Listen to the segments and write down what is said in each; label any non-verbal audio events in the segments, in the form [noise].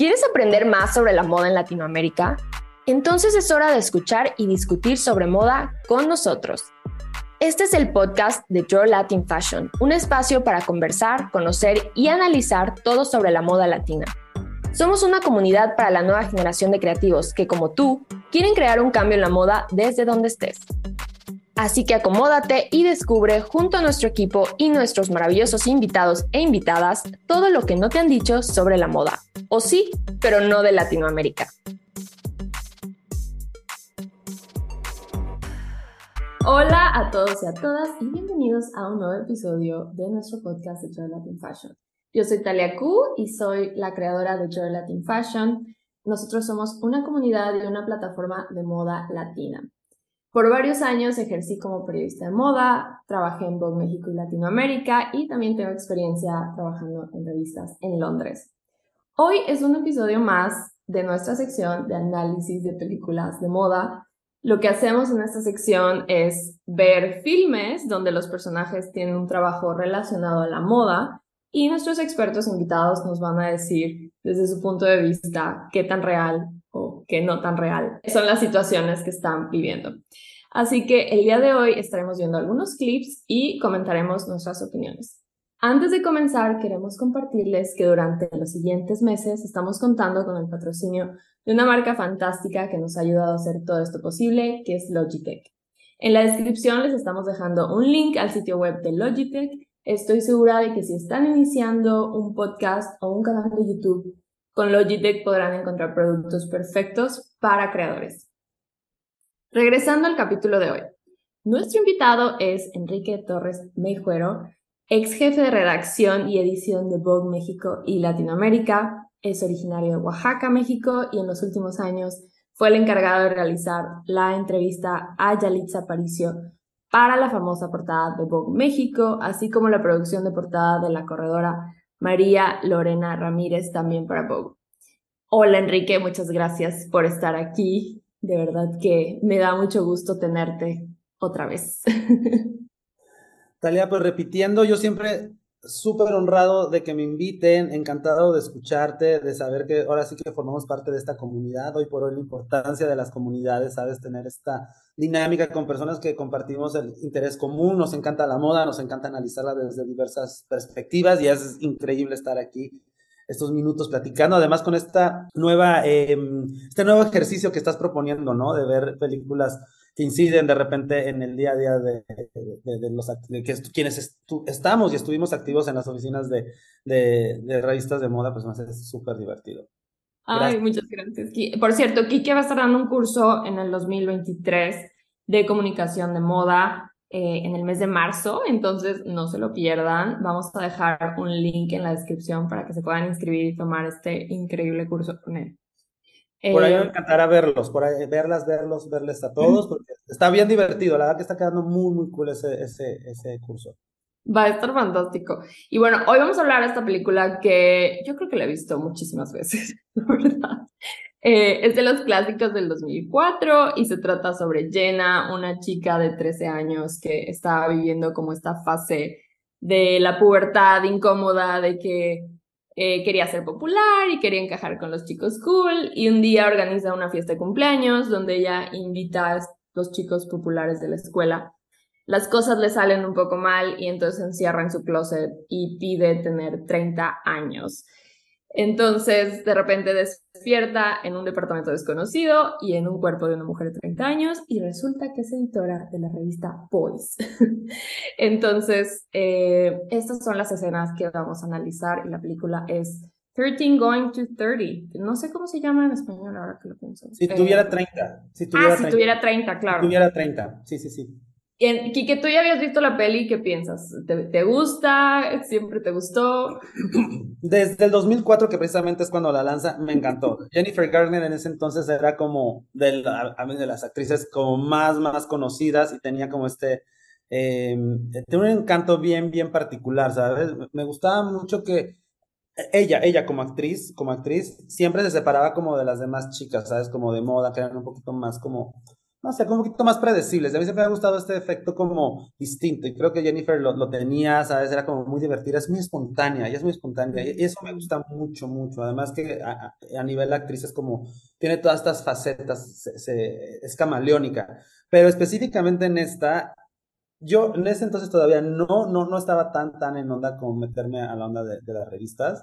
¿Quieres aprender más sobre la moda en Latinoamérica? Entonces es hora de escuchar y discutir sobre moda con nosotros. Este es el podcast de Your Latin Fashion, un espacio para conversar, conocer y analizar todo sobre la moda latina. Somos una comunidad para la nueva generación de creativos que, como tú, quieren crear un cambio en la moda desde donde estés. Así que acomódate y descubre junto a nuestro equipo y nuestros maravillosos invitados e invitadas todo lo que no te han dicho sobre la moda. O sí, pero no de Latinoamérica. Hola a todos y a todas y bienvenidos a un nuevo episodio de nuestro podcast de Joy Latin Fashion. Yo soy Talia Q y soy la creadora de Joy Latin Fashion. Nosotros somos una comunidad y una plataforma de moda latina. Por varios años ejercí como periodista de moda, trabajé en Vogue México y Latinoamérica y también tengo experiencia trabajando en revistas en Londres. Hoy es un episodio más de nuestra sección de análisis de películas de moda. Lo que hacemos en esta sección es ver filmes donde los personajes tienen un trabajo relacionado a la moda y nuestros expertos invitados nos van a decir desde su punto de vista qué tan real o qué no tan real son las situaciones que están viviendo. Así que el día de hoy estaremos viendo algunos clips y comentaremos nuestras opiniones. Antes de comenzar, queremos compartirles que durante los siguientes meses estamos contando con el patrocinio de una marca fantástica que nos ha ayudado a hacer todo esto posible, que es Logitech. En la descripción les estamos dejando un link al sitio web de Logitech. Estoy segura de que si están iniciando un podcast o un canal de YouTube con Logitech podrán encontrar productos perfectos para creadores. Regresando al capítulo de hoy. Nuestro invitado es Enrique Torres Meijuero, ex jefe de redacción y edición de Vogue México y Latinoamérica. Es originario de Oaxaca, México, y en los últimos años fue el encargado de realizar la entrevista a Yalitza Aparicio para la famosa portada de Vogue México, así como la producción de portada de la corredora María Lorena Ramírez, también para Vogue. Hola Enrique, muchas gracias por estar aquí. De verdad que me da mucho gusto tenerte otra vez. [laughs] Talia, pues repitiendo, yo siempre súper honrado de que me inviten, encantado de escucharte, de saber que ahora sí que formamos parte de esta comunidad. Hoy por hoy la importancia de las comunidades, sabes, tener esta dinámica con personas que compartimos el interés común, nos encanta la moda, nos encanta analizarla desde diversas perspectivas y es increíble estar aquí estos minutos platicando, además con esta nueva, em, este nuevo ejercicio que estás proponiendo, ¿no? De ver películas que inciden de repente en el día a día de, los de que quienes estamos y estuvimos activos en las oficinas de, de, revistas de moda, pues me hace súper divertido. Ay, muchas gracias. Por cierto, Kike va a estar dando un curso en el 2023 de comunicación de moda eh, en el mes de marzo, entonces no se lo pierdan. Vamos a dejar un link en la descripción para que se puedan inscribir y tomar este increíble curso con él. Por ahí me eh, encantará verlos, por ahí, verlas, verlos, verles a todos, porque está bien divertido, la verdad que está quedando muy, muy cool ese, ese, ese curso. Va a estar fantástico. Y bueno, hoy vamos a hablar de esta película que yo creo que la he visto muchísimas veces, [laughs] ¿verdad? Eh, es de los clásicos del 2004 y se trata sobre Jenna, una chica de 13 años que estaba viviendo como esta fase de la pubertad incómoda, de que eh, quería ser popular y quería encajar con los chicos cool y un día organiza una fiesta de cumpleaños donde ella invita a los chicos populares de la escuela. Las cosas le salen un poco mal y entonces encierra en su closet y pide tener 30 años. Entonces, de repente despierta en un departamento desconocido y en un cuerpo de una mujer de 30 años y resulta que es editora de la revista Boys. [laughs] Entonces, eh, estas son las escenas que vamos a analizar y la película es 13 Going to 30. No sé cómo se llama en español ahora que lo pienso. Si tuviera 30. Eh, si tuviera ah, 30. si tuviera 30, claro. Si tuviera 30, sí, sí, sí. Kike, tú ya habías visto la peli, ¿qué piensas? ¿Te, gusta? ¿Siempre te gustó? [clears throat] Desde el 2004, que precisamente es cuando la lanza, me encantó. Jennifer Garner en ese entonces era como de, de las actrices como más, más conocidas y tenía como este, eh, un encanto bien, bien particular, ¿sabes? Me gustaba mucho que ella, ella como actriz, como actriz, siempre se separaba como de las demás chicas, ¿sabes? Como de moda, que eran un poquito más como no sé, como un poquito más predecibles. A mí siempre me ha gustado este efecto como distinto y creo que Jennifer lo, lo tenía, ¿sabes? Era como muy divertida, es muy espontánea, ella es muy espontánea y eso me gusta mucho, mucho. Además que a, a nivel actriz es como, tiene todas estas facetas, es camaleónica, pero específicamente en esta, yo en ese entonces todavía no, no, no estaba tan, tan en onda como meterme a la onda de, de las revistas.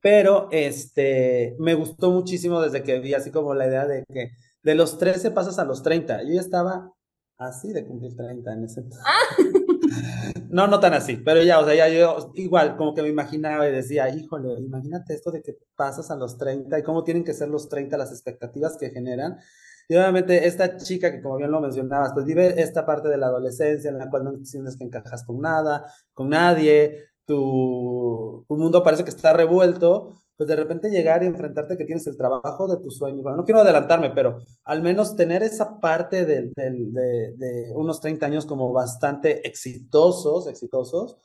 Pero este, me gustó muchísimo desde que vi así como la idea de que de los 13 pasas a los 30. Yo ya estaba así de cumplir 30 en ese entonces. [laughs] No, no tan así, pero ya, o sea, ya yo igual como que me imaginaba y decía, híjole, imagínate esto de que pasas a los 30 y cómo tienen que ser los 30 las expectativas que generan. Y obviamente esta chica que como bien lo mencionabas, pues vive esta parte de la adolescencia en la cual no sientes que encajas con nada, con nadie, tu, tu mundo parece que está revuelto, pues de repente llegar y enfrentarte que tienes el trabajo de tus sueños. Bueno, no quiero adelantarme, pero al menos tener esa parte de, de, de unos 30 años como bastante exitosos, exitosos,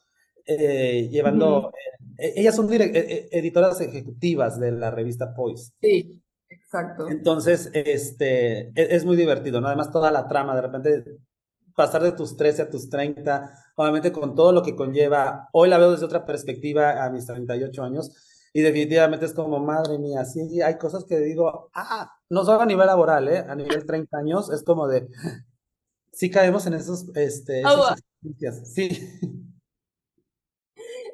eh, llevando... eh, ellas son eh, editoras ejecutivas de la revista Poise. Sí, exacto. Entonces, este, es, es muy divertido, ¿no? Además, toda la trama, de repente pasar de tus 13 a tus 30, obviamente con todo lo que conlleva, hoy la veo desde otra perspectiva a mis 38 años, y definitivamente es como, madre mía, sí, hay cosas que digo, ah, no solo a nivel laboral, ¿eh? A nivel 30 años, es como de, sí caemos en esos, este, Oh, sí.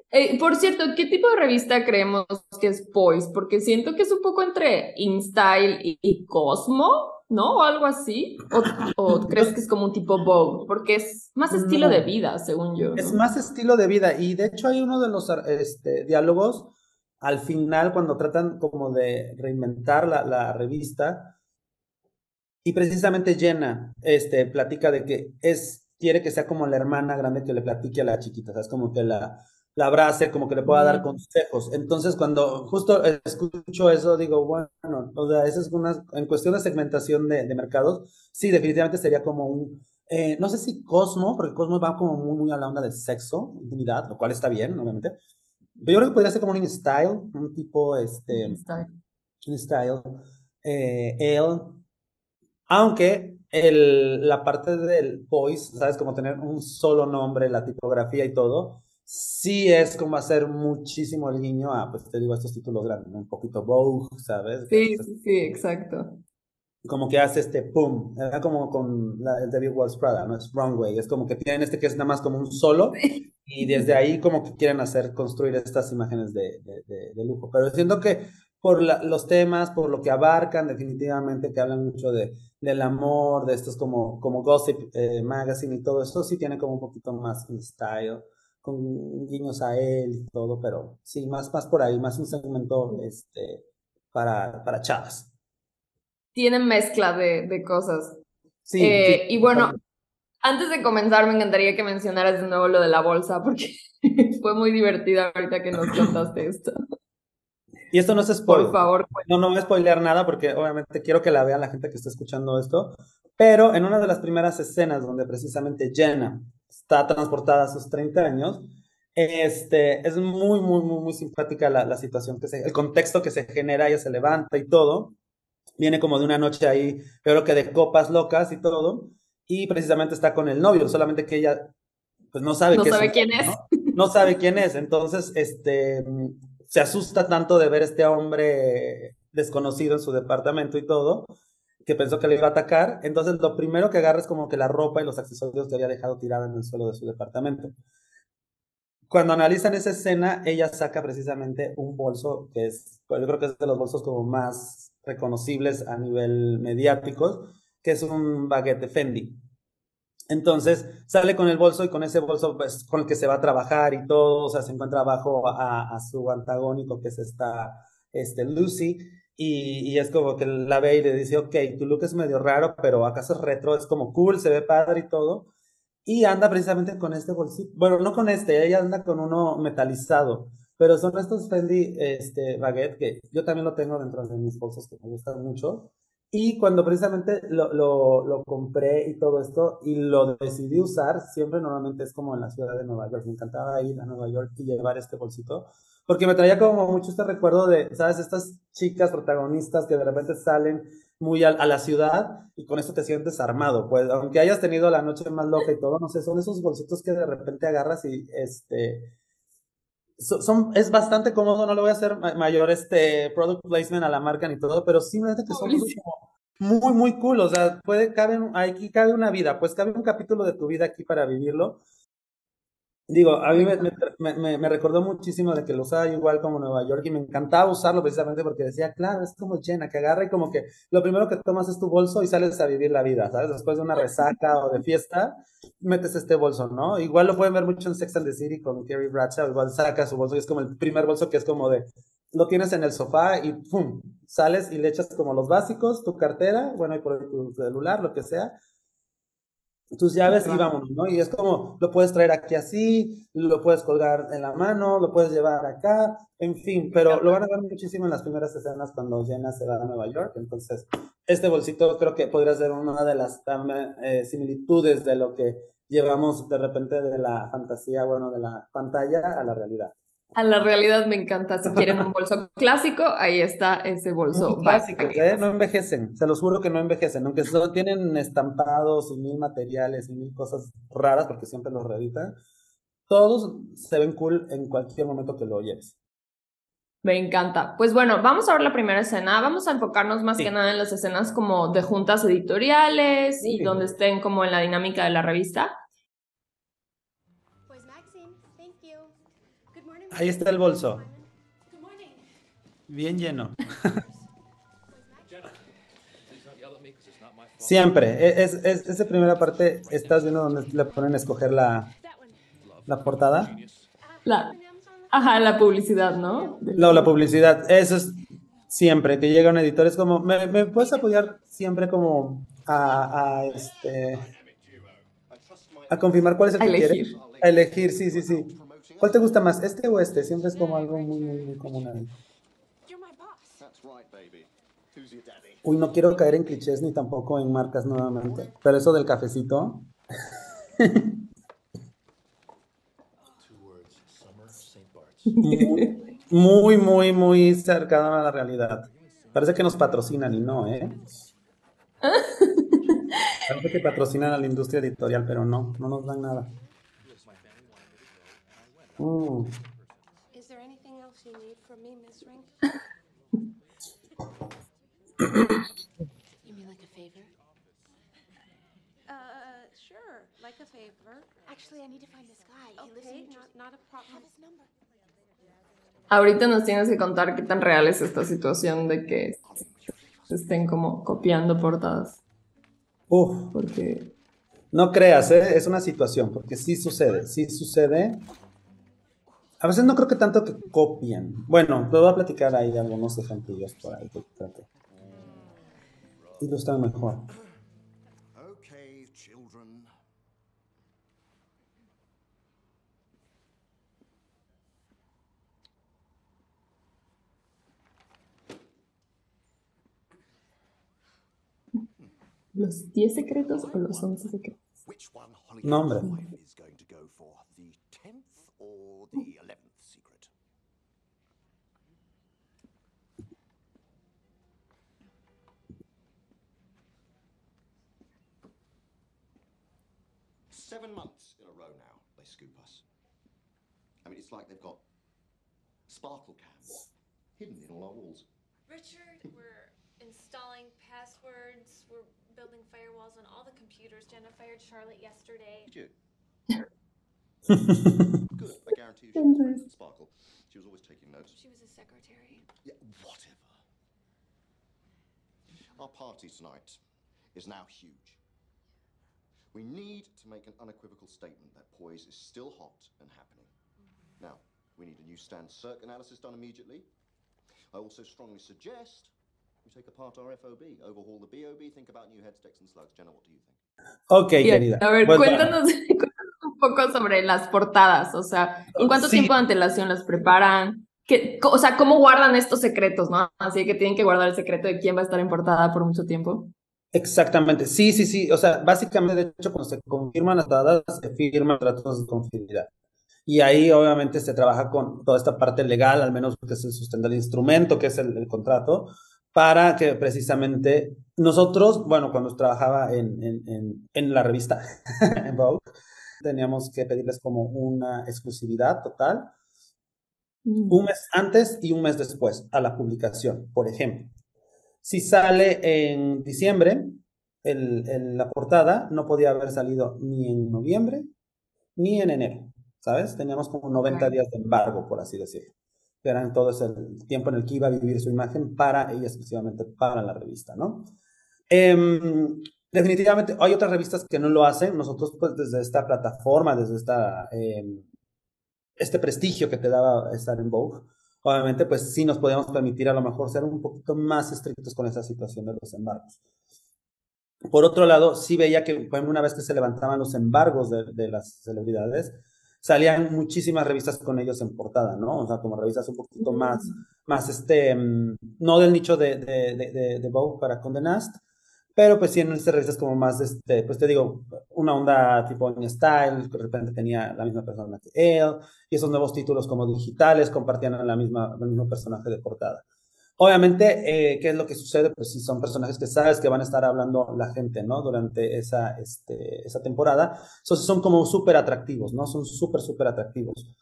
Eh, por cierto, ¿qué tipo de revista creemos que es Poise? Porque siento que es un poco entre InStyle y, y Cosmo, ¿no? O algo así. ¿O, o [laughs] crees que es como un tipo Vogue? Porque es más estilo No. de vida, según yo. ¿no? Es más estilo de vida, y de hecho hay uno de los este, diálogos al final cuando tratan como de reinventar la, la revista, y precisamente Jenna este, platica de que es, quiere que sea como la hermana grande que le platique a la chiquita, ¿sabes? Como que la, la abrace, como que le pueda dar consejos. Entonces, cuando justo escucho eso, digo, bueno, o sea, esa es una, en cuestión de segmentación de, de mercados, sí, definitivamente sería como un, eh, no sé si Cosmo, porque Cosmo va como muy, muy a la onda del sexo, intimidad, lo cual está bien, obviamente. Pero yo creo que podría ser como un style, un tipo, este, InStyle. un style, eh, él, aunque el, la parte del voice, ¿sabes? Como tener un solo nombre, la tipografía y todo, sí es como hacer muchísimo el guiño a, pues te digo, estos títulos grandes. Un poquito Vogue, ¿sabes? Sí, sí, sí, exacto. Como que hace este pum, era como con la, el David Walls Prada, ¿no? Es Runway, es como que tienen este que es nada más como un solo, [laughs] y desde ahí como que quieren hacer, construir estas imágenes de, de, de, de lujo. Pero siento que por la, los temas, por lo que abarcan, definitivamente que hablan mucho de, del amor, de estos como, como Gossip eh, Magazine y todo eso, sí tiene como un poquito más en style, con guiños a él y todo, pero sí, más, más por ahí, más un segmento este, para, para chavas. Tienen mezcla de, de cosas. Sí, Eh, sí, y bueno, antes de comenzar, me encantaría que mencionaras de nuevo lo de la bolsa, porque [laughs] fue muy divertido ahorita que nos contaste esto. [laughs] Y esto no es spoiler. Por favor, No, no voy a spoilear nada porque obviamente quiero que la vea la gente que está escuchando esto. Pero en una de las primeras escenas donde precisamente Jenna está transportada a sus 30 años, este, es muy, muy, muy, muy simpática la, la situación, que se, el contexto que se genera, ella se levanta y todo. Viene como de una noche ahí, creo que de copas locas y todo. Y precisamente está con el novio, solamente que ella pues no sabe, no sabe es, quién ¿no? es. no sabe quién es, entonces este, se asusta tanto de ver este hombre desconocido en su departamento y todo, que pensó que le iba a atacar, entonces lo primero que agarra es como que la ropa y los accesorios que había dejado tirada en el suelo de su departamento. Cuando analizan esa escena, ella saca precisamente un bolso que es, yo creo que es de los bolsos como más reconocibles a nivel mediático, que es un baguette Fendi. Entonces sale con el bolso y con ese bolso pues, con el que se va a trabajar y todo, o sea, se encuentra abajo a, a su antagónico que es esta este, Lucy y, y, es como que la ve y le dice, ok, tu look es medio raro, pero acaso es retro, es como cool, se ve padre y todo. Y anda precisamente con este bolsito, bueno, no con este, ella anda con uno metalizado, pero son estos Fendi este, baguette que yo también lo tengo dentro de mis bolsos que me gustan mucho. Y cuando precisamente lo, lo, lo, compré y todo esto y lo decidí usar, siempre normalmente es como en la ciudad de Nueva York. Me encantaba ir a Nueva York y llevar este bolsito, porque me traía como mucho este recuerdo de, ¿sabes? Estas chicas protagonistas que de repente salen muy a, la ciudad y con esto te sientes armado. Pues aunque hayas tenido la noche más loca y todo, no sé, son esos bolsitos que de repente agarras y este... Son, es bastante cómodo, no le voy a hacer mayor este product placement a la marca ni todo, pero simplemente que son muy, muy cool, o sea, puede, cabe, aquí cabe una vida, pues cabe un capítulo de tu vida aquí para vivirlo, Digo, a mí me, me, me, recordó muchísimo de que lo usaba igual como Nueva York y me encantaba usarlo precisamente porque decía, claro, es como llena, que agarra y como que lo primero que tomas es tu bolso y sales a vivir la vida, ¿sabes? Después de una resaca o de fiesta, metes este bolso, ¿no? Igual lo pueden ver mucho en Sex and the City con Kerry Bradshaw, igual saca su bolso y es como el primer bolso que es como de, lo tienes en el sofá y ¡pum! Sales y le echas como los básicos, tu cartera, bueno, y por tu celular, lo que sea, tus llaves y vámonos, ¿no? Y es como, lo puedes traer aquí así, lo puedes colgar en la mano, lo puedes llevar acá, en fin, pero lo van a ver muchísimo en las primeras escenas cuando Jenna se va a Nueva York, entonces este bolsito creo que podría ser una de las eh, similitudes de lo que llevamos de repente de la fantasía, bueno, de la pantalla a la realidad. A la realidad me encanta. Si quieren un bolso [laughs] clásico, ahí está ese bolso básico. ¿eh? No envejecen, se los juro que no envejecen, aunque solo tienen estampados y mil materiales y mil cosas raras, porque siempre los reeditan. Todos se ven cool en cualquier momento que lo oyes. Me encanta. Pues bueno, vamos a ver la primera escena. Vamos a enfocarnos más que nada en las escenas como de juntas editoriales y donde estén como en la dinámica de la revista. Ahí está el bolso. Bien lleno. [laughs] Siempre. E, es, es, esa primera parte, ¿estás viendo donde le ponen a escoger la, la portada? La, ajá, la publicidad, ¿no? No, la publicidad. Eso es siempre. Que llega un editor, es como, ¿me, me puedes apoyar siempre como a, a, este, a confirmar cuál es el que quieres? A elegir, sí, sí, sí. ¿Cuál te gusta más, este o este? Siempre es como algo muy, muy, común Uy, no quiero caer en clichés ni tampoco en marcas nuevamente. Pero eso del cafecito. [laughs] muy, muy, muy cercano a la realidad. Parece que nos patrocinan y no, ¿eh? [laughs] Parece que patrocinan a la industria editorial, pero no, no nos dan nada. Oh. Is there anything else you need from me, Miss Rink? [laughs] you mean like a favor? Uh, sure, like a favor. Actually, I need to find this guy. He lives in not, not a problem. his number. Ahorita nos tienes que contar qué tan real es esta situación de que se estén como copiando portadas. Uf. Porque... No creas, ¿eh? es una situación, porque sí sucede, sí sucede. A veces no creo que tanto que copien. Bueno, te voy a platicar ahí algunos ejemplos por ahí que trate. Ilustran mejor. ¿Los 10 secretos o los 11 secretos? Nombre. Seven months in a row now they scoop us. I mean, it's like they've got sparkle cams hidden in all our walls. Richard, we're installing passwords. We're building firewalls on all the computers. Jenna fired Charlotte yesterday. Did you? [laughs] Good. I guarantee you she was with Sparkle. She was always taking notes. She was a secretary. Yeah, whatever. Our party tonight is now huge. We need to make an unequivocal statement that poise is still hot and happening. Mm-hmm. Now, we need a new stand circ analysis done immediately. I also strongly suggest we take apart our FOB, overhaul the BOB, think about new headsticks and slugs. Jenna, what do you think? Ok, querida. A ver, cuéntanos, cuéntanos, un poco sobre las portadas. O sea, ¿en cuánto sí. tiempo de antelación las preparan? ¿Qué, o sea, ¿cómo guardan estos secretos, no? Así que tienen que guardar el secreto de quién va a estar en portada por mucho tiempo. Exactamente, sí, sí, sí. O sea, básicamente, de hecho, cuando se confirman las dadas, se firman tratos de confidencialidad. Y ahí, obviamente, se trabaja con toda esta parte legal, al menos que se sustenta el instrumento, que es el, el contrato, para que precisamente nosotros, bueno, cuando trabajaba en, en, en, la revista, [laughs] en Vogue, teníamos que pedirles como una exclusividad total mm. un mes antes y un mes después a la publicación, por ejemplo. Si sale en diciembre, el, la portada no podía haber salido ni en noviembre ni en enero, ¿sabes? Teníamos como 90 días de embargo, por así decirlo. Que eran todo ese tiempo en el que iba a vivir su imagen para ella exclusivamente para la revista, ¿no? Em, definitivamente hay otras revistas que no lo hacen. Nosotros, pues, desde esta plataforma, desde esta, em, este prestigio que te daba estar en Vogue, obviamente, pues sí nos podíamos permitir a lo mejor ser un poquito más estrictos con esa situación de los embargos. Por otro lado, sí veía que, por ejemplo, una vez que se levantaban los embargos de, las celebridades, salían muchísimas revistas con ellos en portada, ¿no? O sea, como revistas un poquito más, más este, mm, no del nicho de, de, de, de Vogue para Condenast, pero pues sí en estas revistas como más, este, pues te digo, una onda tipo New Style, que de repente tenía la misma persona que él, y esos nuevos títulos como digitales compartían la misma, el mismo personaje de portada. Obviamente, eh, ¿qué es lo que sucede? Pues si son personajes que sabes que van a estar hablando la gente, ¿no? Durante esa, este, esa temporada. Entonces son como súper atractivos, ¿no? Son súper, súper atractivos.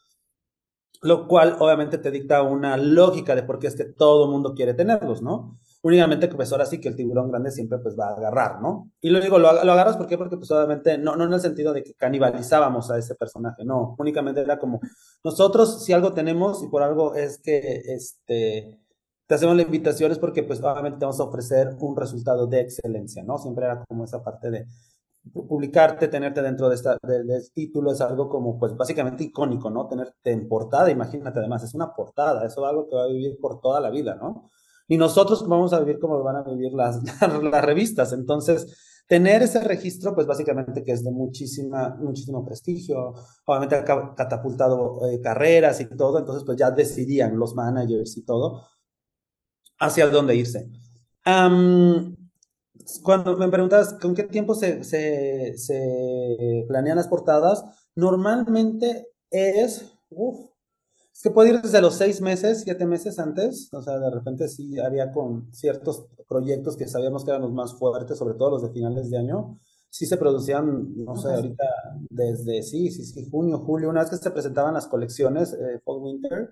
Lo cual obviamente te dicta una lógica de por qué es que todo el mundo quiere tenerlos, ¿no? Únicamente que pues ahora sí que el tiburón grande siempre pues va a agarrar, ¿no? Y lo digo, lo, agarras. Porque pues obviamente no, no en el sentido de que canibalizábamos a ese personaje, no, únicamente era como nosotros si algo tenemos y por algo es que este te hacemos la invitación es porque pues obviamente te vamos a ofrecer un resultado de excelencia, ¿no? Siempre era como esa parte de publicarte, tenerte dentro de esta, del título, es algo como pues básicamente icónico, ¿no? Tenerte en portada, imagínate además, es una portada, eso es algo que va a vivir por toda la vida, ¿no? Y nosotros vamos a vivir como van a vivir [laughs] las, las revistas, entonces tener ese registro, pues básicamente que es de muchísima, muchísimo prestigio, obviamente ha catapultado eh, carreras y todo, entonces pues ya decidían los managers y todo, hacia dónde irse. cuando me preguntas con qué tiempo se, se, se, planean las portadas, normalmente es, uf, es que puede ir desde los seis meses, siete meses antes, o sea, de repente sí había con ciertos proyectos que sabíamos que eran los más fuertes, sobre todo los de finales de año, sí se producían, no sé, ahorita desde, sí, sí, sí, junio, julio, una vez que se presentaban las colecciones, eh, Fall Winter,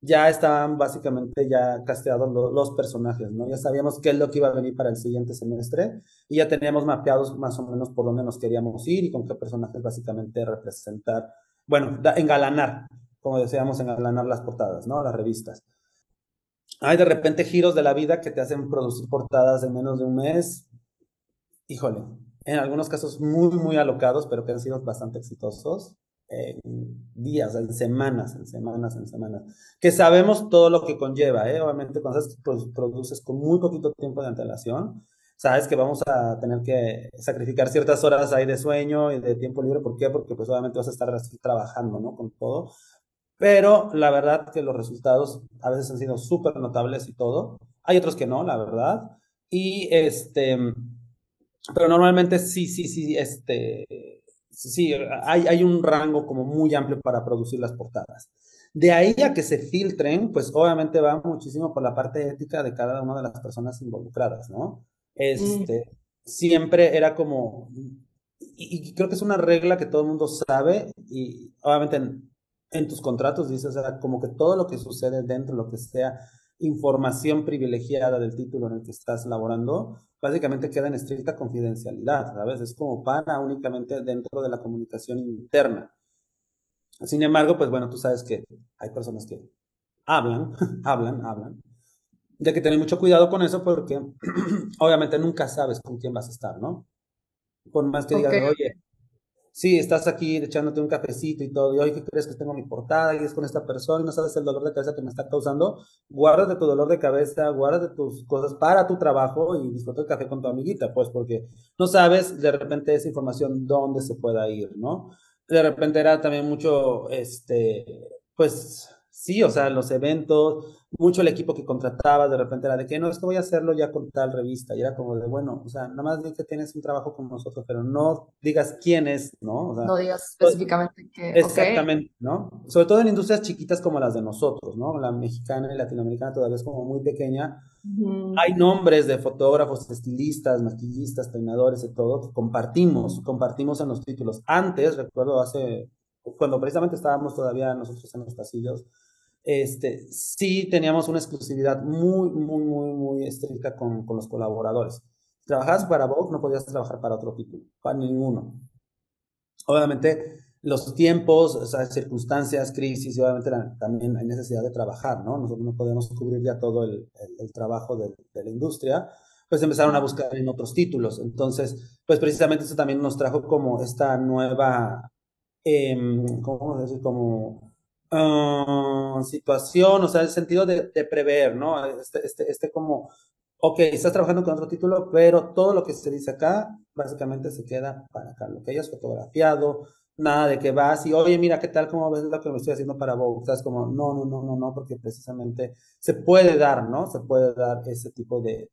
ya estaban básicamente ya casteados los personajes, ¿no? Ya sabíamos qué es lo que iba a venir para el siguiente semestre y ya teníamos mapeados más o menos por dónde nos queríamos ir y con qué personajes básicamente representar, bueno, engalanar, como decíamos, engalanar las portadas, ¿no? Las revistas. Hay de repente giros de la vida que te hacen producir portadas en menos de un mes. Híjole, en algunos casos muy, muy alocados, pero que han sido bastante exitosos en días, en semanas, en semanas, en semanas. Que sabemos todo lo que conlleva, ¿eh? Obviamente cuando produces con muy poquito tiempo de antelación, sabes que vamos a tener que sacrificar ciertas horas ahí de sueño y de tiempo libre. ¿Por qué? Porque pues obviamente vas a estar trabajando, ¿no? Con todo. Pero la verdad que los resultados a veces han sido súper notables y todo. Hay otros que no, la verdad. Y este, pero normalmente sí, sí, sí, este, sí, hay, hay un rango como muy amplio para producir las portadas. De ahí a que se filtren, pues obviamente va muchísimo por la parte ética de cada una de las personas involucradas, ¿no? Este, siempre era como, y, creo que es una regla que todo el mundo sabe, y obviamente en, tus contratos dices, o sea, como que todo lo que sucede dentro, lo que sea información privilegiada del título en el que estás laborando, básicamente queda en estricta confidencialidad, ¿sabes? Es como para únicamente dentro de la comunicación interna. Sin embargo, pues bueno, tú sabes que hay personas que hablan, [laughs] hablan, hablan. Ya que tener mucho cuidado con eso porque [clears throat] obviamente nunca sabes con quién vas a estar, ¿no? Por más que digas, oye, sí, estás aquí echándote un cafecito y todo, y hoy, ¿qué crees que tengo mi portada y es con esta persona y no sabes el dolor de cabeza que me está causando? Guárdate tu dolor de cabeza, guárdate tus cosas para tu trabajo y disfruta el café con tu amiguita, pues, porque no sabes de repente esa información dónde se pueda ir, ¿no? De repente era también mucho, este, pues, sí, o sea, los eventos, mucho el equipo que contratabas, de repente era de que no, es que voy a hacerlo ya con tal revista, y era como de, bueno, o sea, nada más di que tienes un trabajo con nosotros, pero no digas quién es, ¿no? O sea, no digas específicamente que... Exactamente, ¿no? Sobre todo en industrias chiquitas como las de nosotros, ¿no? La mexicana y latinoamericana todavía es como muy pequeña. Hay nombres de fotógrafos, estilistas, maquillistas, peinadores y todo que compartimos, compartimos en los títulos. Antes, recuerdo hace, cuando precisamente estábamos todavía nosotros en los pasillos, este, sí teníamos una exclusividad muy, muy, muy, muy estricta con, con los colaboradores. Trabajabas para Vogue, no podías trabajar para otro título, para ninguno. Obviamente, los tiempos, o sea, circunstancias, crisis, y obviamente también hay necesidad de trabajar, ¿no? Nosotros no podemos cubrir ya todo el, el, trabajo de, de, la industria, pues empezaron a buscar en otros títulos. Entonces, pues precisamente eso también nos trajo como esta nueva, eh, ¿cómo decir? Como uh, situación, o sea, el sentido de, prever, ¿no? Este, este, este como, ok, estás trabajando con otro título, pero todo lo que se dice acá, básicamente se queda para acá, lo que hayas fotografiado, nada de que vas y, oye, mira, ¿qué tal? ¿Cómo ves lo que me estoy haciendo para Vogue? Estás como, no, no, no, no, no, porque precisamente se puede dar, ¿no? Se puede dar ese tipo de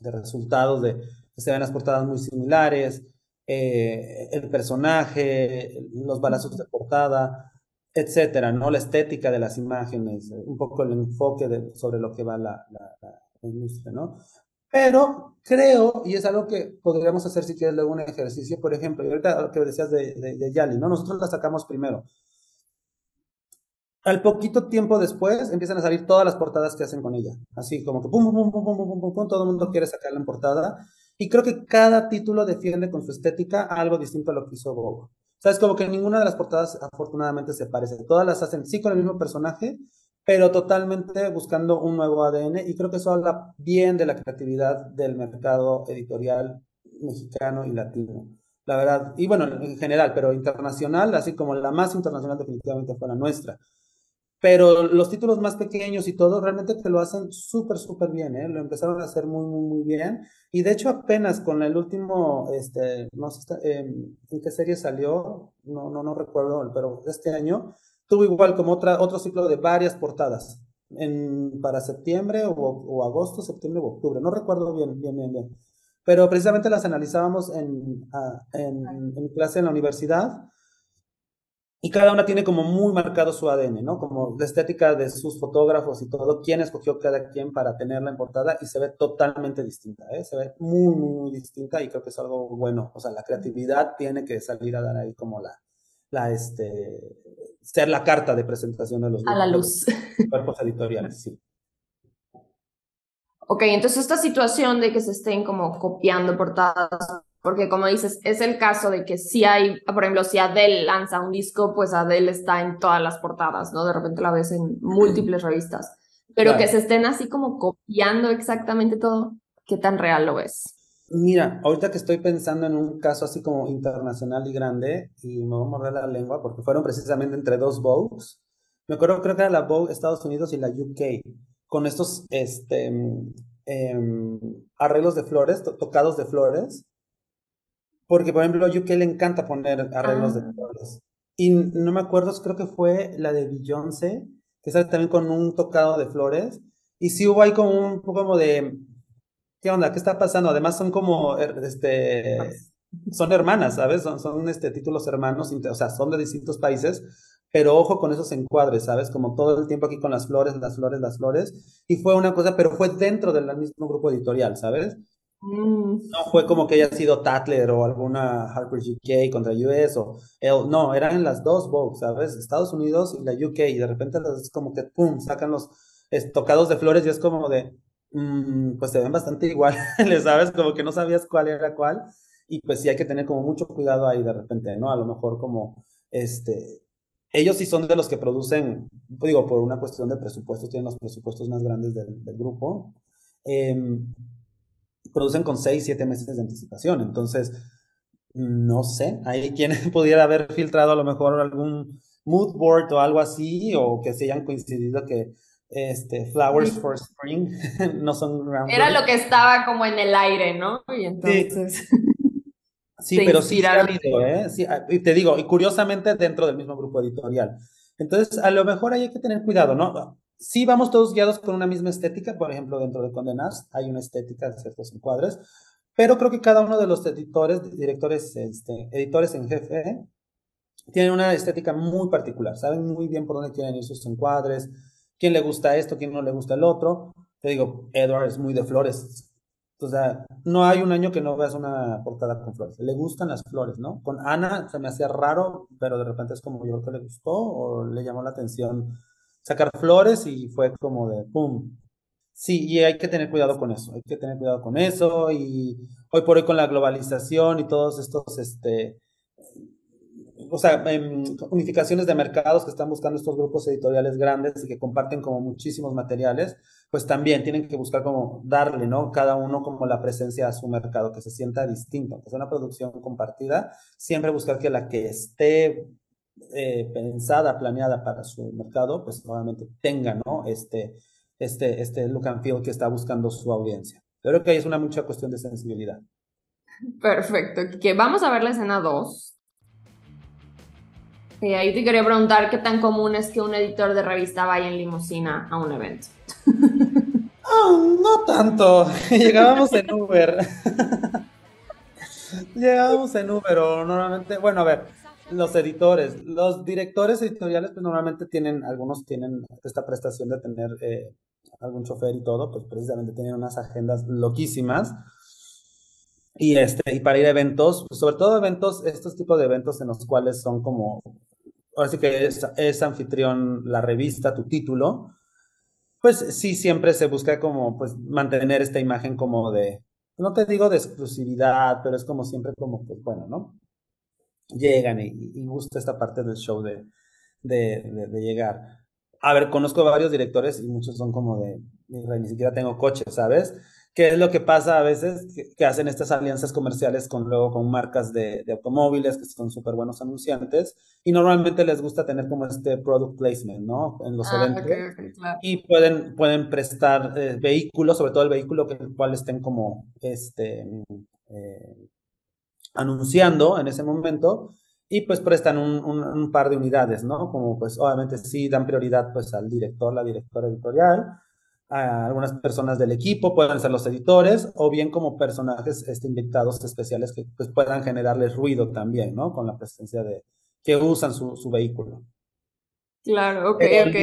resultados, de que se ven las portadas muy similares, eh, el personaje, los balazos de portada, etcétera, ¿no? La estética de las imágenes, un poco el enfoque sobre lo que va la, industria, ¿no? Pero creo, y es algo que podríamos hacer si quieres luego un ejercicio, por ejemplo, y ahorita lo que decías de, de, Yali, ¿no? Nosotros la sacamos primero. Al poquito tiempo después empiezan a salir todas las portadas que hacen con ella. Así como que pum, pum, pum, pum, pum, pum, todo el mundo quiere sacarla en portada. Y creo que cada título defiende con su estética algo distinto a lo que hizo Bobo. ¿Sabes? Como que ninguna de las portadas afortunadamente se parece. Todas las hacen sí con el mismo personaje, pero totalmente buscando un nuevo ADN y creo que eso habla bien de la creatividad del mercado editorial mexicano y latino. La verdad, y bueno, en general, pero internacional, así como la más internacional definitivamente fue la nuestra. Pero los títulos más pequeños y todo, realmente te lo hacen súper, súper bien, ¿eh? Lo empezaron a hacer muy, muy, muy bien. Y de hecho apenas con el último, este, no sé eh, en qué serie salió, no, no, no recuerdo, pero este año, tuvo igual como otra, otro ciclo de varias portadas. En, para septiembre o, o agosto, septiembre o octubre, no recuerdo bien, bien, bien, bien. Pero precisamente las analizábamos en, en, en clase en la universidad y cada una tiene como muy marcado su ADN, ¿no? Como la estética de sus fotógrafos y todo, quién escogió cada quien para tenerla en portada y se ve totalmente distinta, ¿eh? Se ve muy, muy, muy distinta y creo que es algo bueno. O sea, la creatividad tiene que salir a dar ahí como la, la, este, ser la carta de presentación de los, a la luz. [laughs] cuerpos editoriales, sí. Ok, entonces esta situación de que se estén como copiando portadas porque como dices, es el caso de que si hay, por ejemplo, si Adele lanza un disco, pues Adele está en todas las portadas, ¿no? De repente la ves en múltiples revistas. Pero claro. que se estén así como copiando exactamente todo, ¿qué tan real lo ves? Mira, ahorita que estoy pensando en un caso así como internacional y grande, y me voy a morder la lengua porque fueron precisamente entre dos Vogues. Me acuerdo, creo que era la Vogue Estados Unidos y la UK, con estos este, eh, arreglos de flores, to tocados de flores, porque, por ejemplo, a UK le encanta poner arreglos ah. de flores. Y no me acuerdo, creo que fue la de Beyoncé, que sale también con un tocado de flores. Y sí hubo ahí como un poco como de, ¿qué onda? ¿Qué está pasando? Además son como, este, son hermanas, ¿sabes? Son, son este, títulos hermanos, o sea, son de distintos países, pero ojo con esos encuadres, ¿sabes? Como todo el tiempo aquí con las flores, las flores, las flores. Y fue una cosa, pero fue dentro del mismo grupo editorial, ¿sabes? Mm. No fue como que haya sido Tatler o alguna Harper UK contra US o el, no, eran las dos Vogue, ¿sabes? Estados Unidos y la UK y de repente es como que pum, sacan los tocados de flores y es como de mmm, pues se ven bastante igual, [laughs] ¿sabes? Como que no sabías cuál era cuál y pues sí hay que tener como mucho cuidado ahí de repente, ¿no? A lo mejor como este ellos sí son de los que producen, digo, por una cuestión de presupuestos, tienen los presupuestos más grandes del, del grupo. Eh, producen con 6, 7 meses de anticipación. Entonces, no sé, hay quien [laughs] pudiera haber filtrado a lo mejor algún mood board o algo así, o que se hayan coincidido que este, Flowers for Spring [laughs] no son Era lo que estaba como en el aire, ¿no? Y entonces... [laughs] Sí. Sí, pero sí, ha habido, ¿eh? Sí, y te digo, y curiosamente dentro del mismo grupo editorial. Entonces, a lo mejor ahí hay que tener cuidado, ¿no? Sí vamos todos guiados con una misma estética, por ejemplo, dentro de Condenas hay una estética de ciertos encuadres, pero creo que cada uno de los editores, directores, este, editores en jefe, tienen una estética muy particular, saben muy bien por dónde quieren ir sus encuadres, quién le gusta esto, quién no le gusta el otro. Te digo, Edward es muy de flores. O sea, no hay un año que no veas una portada con flores. Le gustan las flores, ¿no? Con Ana se me hacía raro, pero de repente es como yo creo que le gustó o le llamó la atención sacar flores y fue como de ¡pum! Sí, y hay que tener cuidado con eso, hay que tener cuidado con eso y hoy por hoy con la globalización y todos estos, este, o sea, unificaciones de mercados que están buscando estos grupos editoriales grandes y que comparten como muchísimos materiales, pues también tienen que buscar como darle, ¿no? Cada uno como la presencia a su mercado, que se sienta distinto, que sea una producción compartida, siempre buscar que la que esté eh, pensada, planeada para su mercado, pues obviamente tenga, ¿no? Este, este, este look and feel que está buscando su audiencia. Creo que ahí es una mucha cuestión de sensibilidad. Perfecto, que vamos a ver la escena 2 y ahí te quería preguntar qué tan común es que un editor de revista vaya en limusina a un evento. Oh, [laughs] no tanto. [laughs] Llegábamos en Uber. [laughs] Llegábamos en Uber o normalmente, bueno, a ver, los editores, los directores editoriales, pues normalmente tienen, algunos tienen esta prestación de tener eh, algún chofer y todo, pues precisamente tienen unas agendas loquísimas. Y, este, y para ir a eventos, pues sobre todo eventos, estos tipos de eventos en los cuales son como ahora sí que es, anfitrión la revista, tu título, pues sí siempre se busca como pues mantener esta imagen como de, no te digo de exclusividad, pero es como siempre como pues bueno, ¿no? Llegan y, gusta esta parte del show de, de, de, llegar. A ver, conozco varios directores y muchos son como de, ni siquiera tengo coche, ¿sabes? ¿Qué es lo que pasa a veces? Que, hacen estas alianzas comerciales con luego con marcas de, automóviles que son súper buenos anunciantes y normalmente les gusta tener como este product placement, ¿no? En los ah, eventos. Y pueden, pueden prestar eh, vehículos, sobre todo el vehículo que el cual estén como este, eh, anunciando en ese momento y pues prestan un, un, par de unidades, ¿no? Como pues obviamente sí dan prioridad pues al director, la directora editorial a algunas personas del equipo, pueden ser los editores, o bien como personajes este, invitados especiales que pues, puedan generarles ruido también, ¿no? Con la presencia de que usan su, su vehículo. Claro, ok, ok.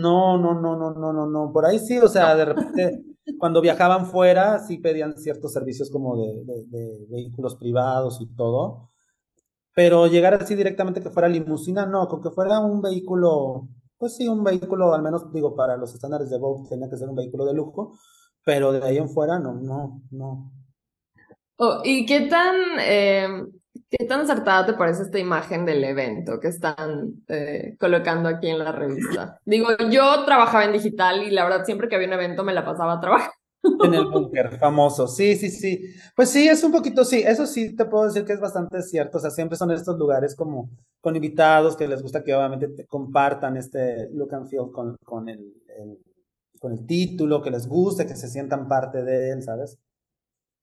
no, no, no, no, no, no, no. Por ahí sí, o sea, de repente, cuando viajaban fuera, sí pedían ciertos servicios como de, vehículos privados y todo. Pero llegar así directamente que fuera limusina, no, con que fuera un vehículo pues sí, un vehículo, al menos digo, para los estándares de Vogue tenía que ser un vehículo de lujo, pero de ahí en fuera no, no, no. Oh, ¿Y qué tan, eh, qué tan acertada te parece esta imagen del evento que están eh, colocando aquí en la revista? Digo, yo trabajaba en digital y la verdad siempre que había un evento me la pasaba a trabajar. En el búnker, famoso. Sí, sí, sí. Pues sí, es un poquito, sí, eso sí te puedo decir que es bastante cierto. O sea, siempre son estos lugares como con invitados que les gusta que obviamente te compartan este look and feel con, con el, con el título, que les guste, que se sientan parte de él, ¿sabes?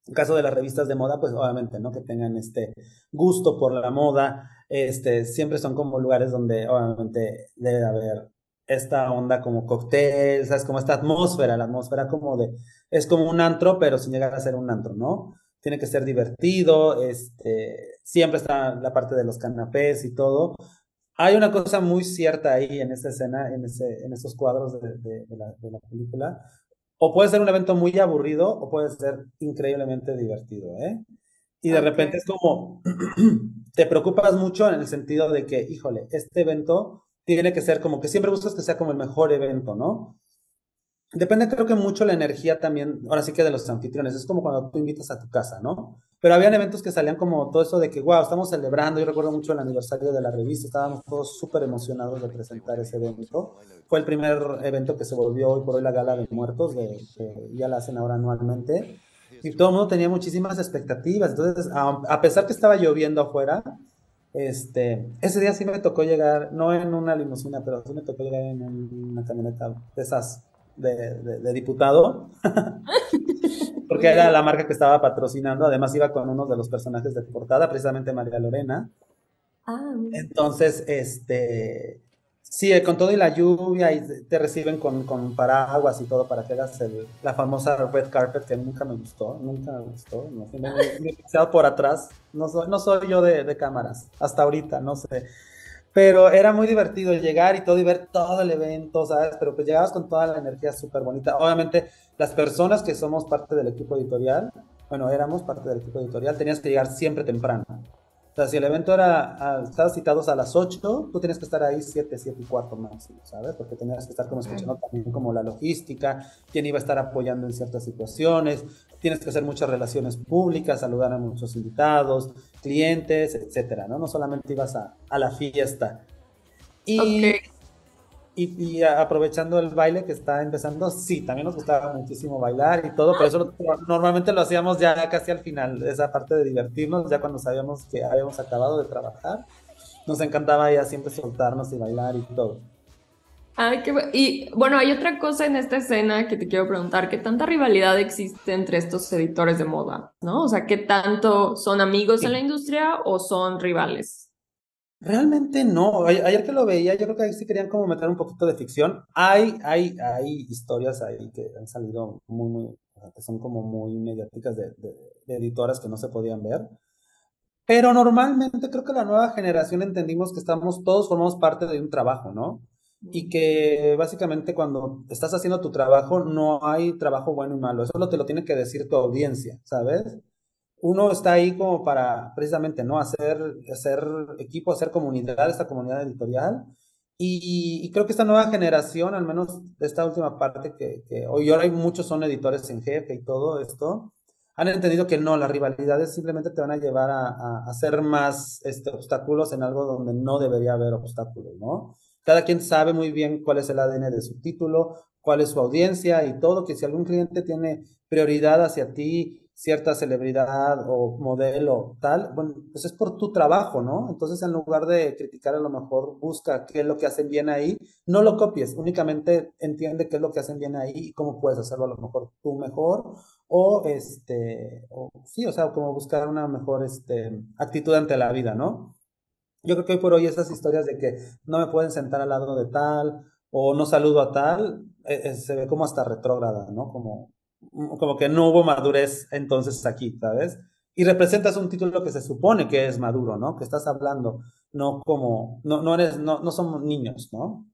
En caso de las revistas de moda, pues obviamente, ¿no? Que tengan este gusto por la moda. Este, siempre son como lugares donde obviamente debe haber esta onda como cóctel, ¿sabes? Como esta atmósfera, la atmósfera como de, es como un antro, pero sin llegar a ser un antro, ¿no? Tiene que ser divertido, este, siempre está la parte de los canapés y todo. Hay una cosa muy cierta ahí en esa escena, en, ese, en esos cuadros de, de, la, de la película. O puede ser un evento muy aburrido o puede ser increíblemente divertido, ¿eh? Y de repente es como, [clears throat] te preocupas mucho en el sentido de que, híjole, este evento tiene que ser como que siempre buscas que sea como el mejor evento, ¿no? Depende, creo que mucho la energía también, ahora sí que de los anfitriones, es como cuando tú invitas a tu casa, ¿no? Pero habían eventos que salían como todo eso de que, wow, estamos celebrando, yo recuerdo mucho el aniversario de la revista, estábamos todos súper emocionados de presentar ese evento. Fue el primer evento que se volvió hoy por hoy la Gala de Muertos, de, que ya la hacen ahora anualmente, y todo el mundo tenía muchísimas expectativas, entonces, a pesar que estaba lloviendo afuera, este, ese día sí me tocó llegar, no en una limusina, pero sí me tocó llegar en una camioneta de esas de, diputado, [laughs] porque era la marca que estaba patrocinando, además iba con uno de los personajes de portada, precisamente María Lorena. Ah, Entonces, este, Sí, con todo y la lluvia y te reciben con, con paraguas y todo para que hagas el, la famosa red carpet que nunca me gustó, nunca me gustó, no, me, he he por atrás, no soy, no soy yo de, de, cámaras, hasta ahorita, no sé. Pero era muy divertido llegar y todo y ver todo el evento, ¿sabes? Pero pues llegabas con toda la energía súper bonita. Obviamente las personas que somos parte del equipo editorial, bueno, éramos parte del equipo editorial, tenías que llegar siempre temprano. O sea, si el evento era, estaba citados a las 8, tú tienes que estar ahí 7, 7 y cuarto máximo, ¿sabes? Porque tenías que estar como escuchando también como la logística, quién iba a estar apoyando en ciertas situaciones, tienes que hacer muchas relaciones públicas, saludar a muchos invitados, clientes, etcétera, ¿no? No solamente ibas a, a la fiesta. Y y, aprovechando el baile que está empezando, sí, también nos gustaba muchísimo bailar y todo, pero eso normalmente lo hacíamos ya casi al final, esa parte de divertirnos, ya cuando sabíamos que habíamos acabado de trabajar, nos encantaba ya siempre soltarnos y bailar y todo. Ay, qué y bueno, hay otra cosa en esta escena que te quiero preguntar, ¿qué tanta rivalidad existe entre estos editores de moda? ¿No? O sea, ¿qué tanto son amigos en la industria o son rivales? Realmente no. Ayer que lo veía, yo creo que ahí sí querían como meter un poquito de ficción. Hay, hay, hay historias ahí que han salido muy, muy, que son como muy mediáticas de, de, editoras que no se podían ver. Pero normalmente creo que la nueva generación entendimos que estamos, todos formamos parte de un trabajo, ¿no? Y que básicamente cuando estás haciendo tu trabajo no hay trabajo bueno y malo. Eso lo te lo tiene que decir tu audiencia, ¿sabes? Uno está ahí como para precisamente no hacer, hacer equipo, hacer comunidad, esta comunidad editorial. Y, creo que esta nueva generación, al menos de esta última parte, que, hoy ahora hay muchos son editores en jefe y todo esto, han entendido que no, las rivalidades simplemente te van a llevar a, hacer más este, obstáculos en algo donde no debería haber obstáculos, ¿no? Cada quien sabe muy bien cuál es el ADN de su título, cuál es su audiencia y todo, que si algún cliente tiene prioridad hacia ti cierta celebridad o modelo tal, bueno, pues es por tu trabajo, ¿no? Entonces en lugar de criticar a lo mejor busca qué es lo que hacen bien ahí, no lo copies, únicamente entiende qué es lo que hacen bien ahí y cómo puedes hacerlo a lo mejor tú mejor o este, o, sí, o sea, como buscar una mejor este, actitud ante la vida, ¿no? Yo creo que hoy por hoy esas historias de que no me pueden sentar al lado de tal o no saludo a tal, eh, eh, se ve como hasta retrógrada, ¿no? Como como que no hubo madurez entonces aquí, ¿sabes? Y representas un título que se supone que es maduro, ¿no? Que estás hablando, no como, no, no eres, no, no somos niños, ¿no?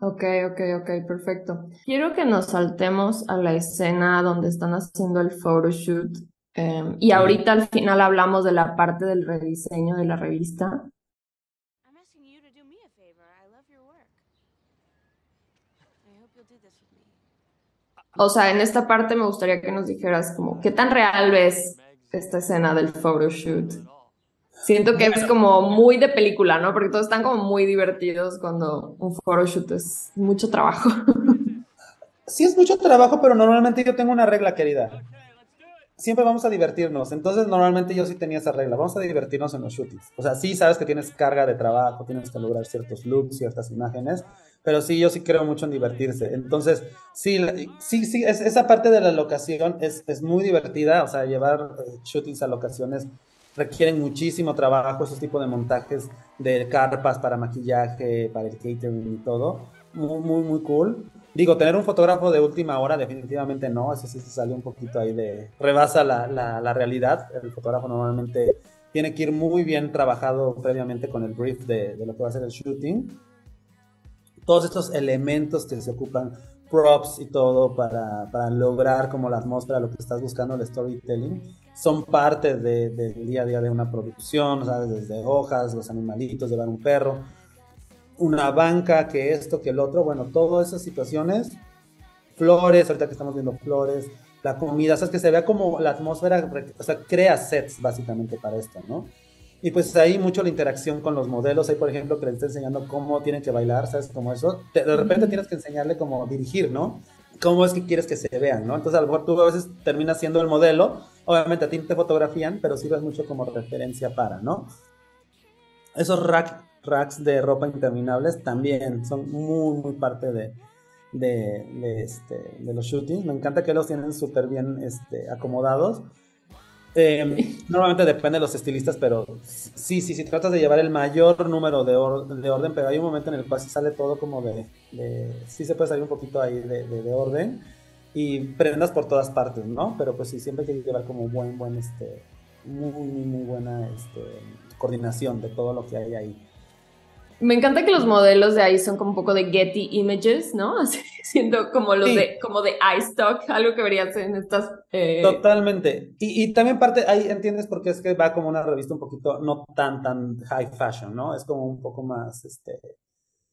Ok, ok, ok, perfecto. Quiero que nos saltemos a la escena donde están haciendo el photoshoot em, y ahorita al final hablamos de la parte del rediseño de la revista. O sea, en esta parte me gustaría que nos dijeras como, ¿qué tan real ves esta escena del photoshoot? Siento que es como muy de película, ¿no? Porque todos están como muy divertidos cuando un photoshoot es mucho trabajo. [laughs] Sí es mucho trabajo, pero normalmente yo tengo una regla, querida. Siempre vamos a divertirnos. Entonces, normalmente yo sí tenía esa regla. Vamos a divertirnos en los shootings. O sea, sí sabes que tienes carga de trabajo, tienes que lograr ciertos looks, ciertas imágenes, pero sí, yo sí creo mucho en divertirse. Entonces, sí, sí, sí, esa parte de la locación es, es muy divertida, o sea, llevar eh, shootings a locaciones requieren muchísimo trabajo, esos tipos de montajes de carpas para maquillaje, para el catering y todo. Muy, muy, muy cool. Digo, tener un fotógrafo de última hora definitivamente no, ese sí se sale un poquito ahí de... rebasa la, la, la realidad. El fotógrafo normalmente tiene que ir muy bien trabajado previamente con el brief de, de lo que va a ser el shooting todos estos elementos que se ocupan, props y todo para, para lograr como la atmósfera, lo que estás buscando, el storytelling, son parte del día a día de una producción, ¿sabes? Desde hojas, los animalitos, llevar un perro, una banca, que esto, que el otro, bueno, todas esas situaciones, flores, ahorita que estamos viendo flores, la comida, sabes que se vea como la atmósfera, o sea, crea sets básicamente para esto, ¿no? Y pues ahí mucho la interacción con los modelos. Ahí, por ejemplo, que les está enseñando cómo tienen que bailar, ¿sabes? Como eso. De, repente tienes que enseñarle cómo dirigir, ¿no? Cómo es que quieres que se vean, ¿no? Entonces, a lo mejor tú a veces terminas siendo el modelo. Obviamente a ti te fotografían, pero sirves mucho como referencia para, ¿no? Esos racks de ropa interminables también son muy, muy parte de, de, este, de los shootings. Me encanta que los tienen súper bien este, acomodados Eh, normalmente depende de los estilistas, pero sí, sí, sí, tratas de llevar el mayor número de, de, orden, pero hay un momento en el cual sí sale todo como de, de sí se puede salir un poquito ahí de, de, orden y prendas por todas partes, ¿no? Pero pues sí, siempre hay que llevar como buen, buen, este, muy, muy, muy buena este, coordinación de todo lo que hay ahí. Me encanta que los modelos de ahí son como un poco de Getty Images, ¿no? [laughs] Así, siendo como los de, como de iStock, algo que verías en estas... Eh... Totalmente. Y, y, también parte, ahí entiendes por qué es que va como una revista un poquito, no tan, tan high fashion, ¿no? Es como un poco más, este,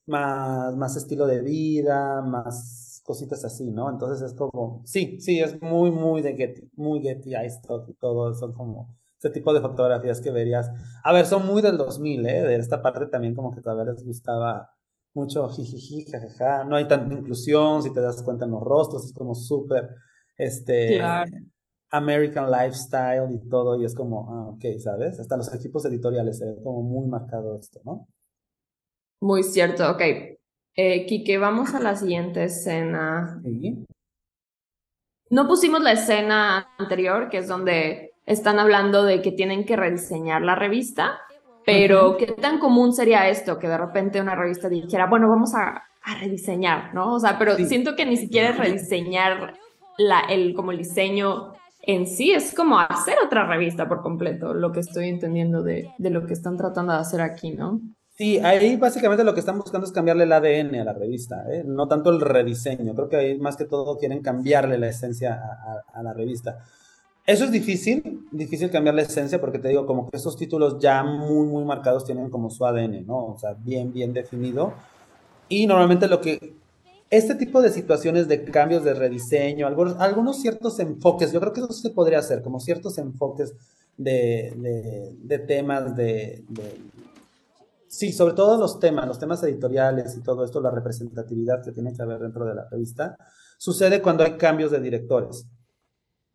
más, más estilo de vida, más cositas así, ¿no? Entonces es como, sí, sí, es muy, muy de Getty, muy Getty, iStock y todo, son como ese tipo de fotografías que verías. A ver, son muy del 2000, ¿eh? De esta parte también como que todavía les gustaba mucho jijiji, jajaja. No hay tanta inclusión, si te das cuenta en los rostros, es como súper, este, American lifestyle y todo, y es como, ah, ok, ¿sabes? Hasta los equipos editoriales se ve como muy marcado esto, ¿no? Muy cierto, ok. Eh, Quique, vamos a la siguiente escena. ¿Sí? No pusimos la escena anterior, que es donde están hablando de que tienen que rediseñar la revista, pero ¿qué tan común sería esto? Que de repente una revista dijera, bueno, vamos a, rediseñar, ¿no? O sea, pero siento que ni siquiera es rediseñar la, el, como el diseño en sí, es como hacer otra revista por completo, lo que estoy entendiendo de, de lo que están tratando de hacer aquí, ¿no? Sí, ahí básicamente lo que están buscando es cambiarle el ADN a la revista, ¿eh? no tanto el rediseño. Creo que ahí más que todo quieren cambiarle la esencia a, a la revista. Eso es difícil, difícil cambiar la esencia porque te digo, como que esos títulos ya muy, muy marcados tienen como su ADN, ¿no? O sea, bien, bien definido. Y normalmente lo que, este tipo de situaciones de cambios de rediseño, algunos, algunos ciertos enfoques, yo creo que eso se podría hacer, como ciertos enfoques de, de, temas, de, de, Sí, sobre todo los temas, los temas editoriales y todo esto, la representatividad que tiene que haber dentro de la revista, sucede cuando hay cambios de directores.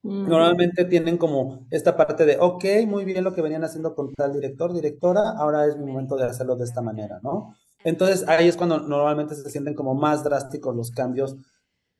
Normalmente tienen como esta parte de, ok, muy bien lo que venían haciendo con tal director, directora, ahora es mi momento de hacerlo de esta manera, ¿no? Entonces ahí es cuando normalmente se sienten como más drásticos los cambios.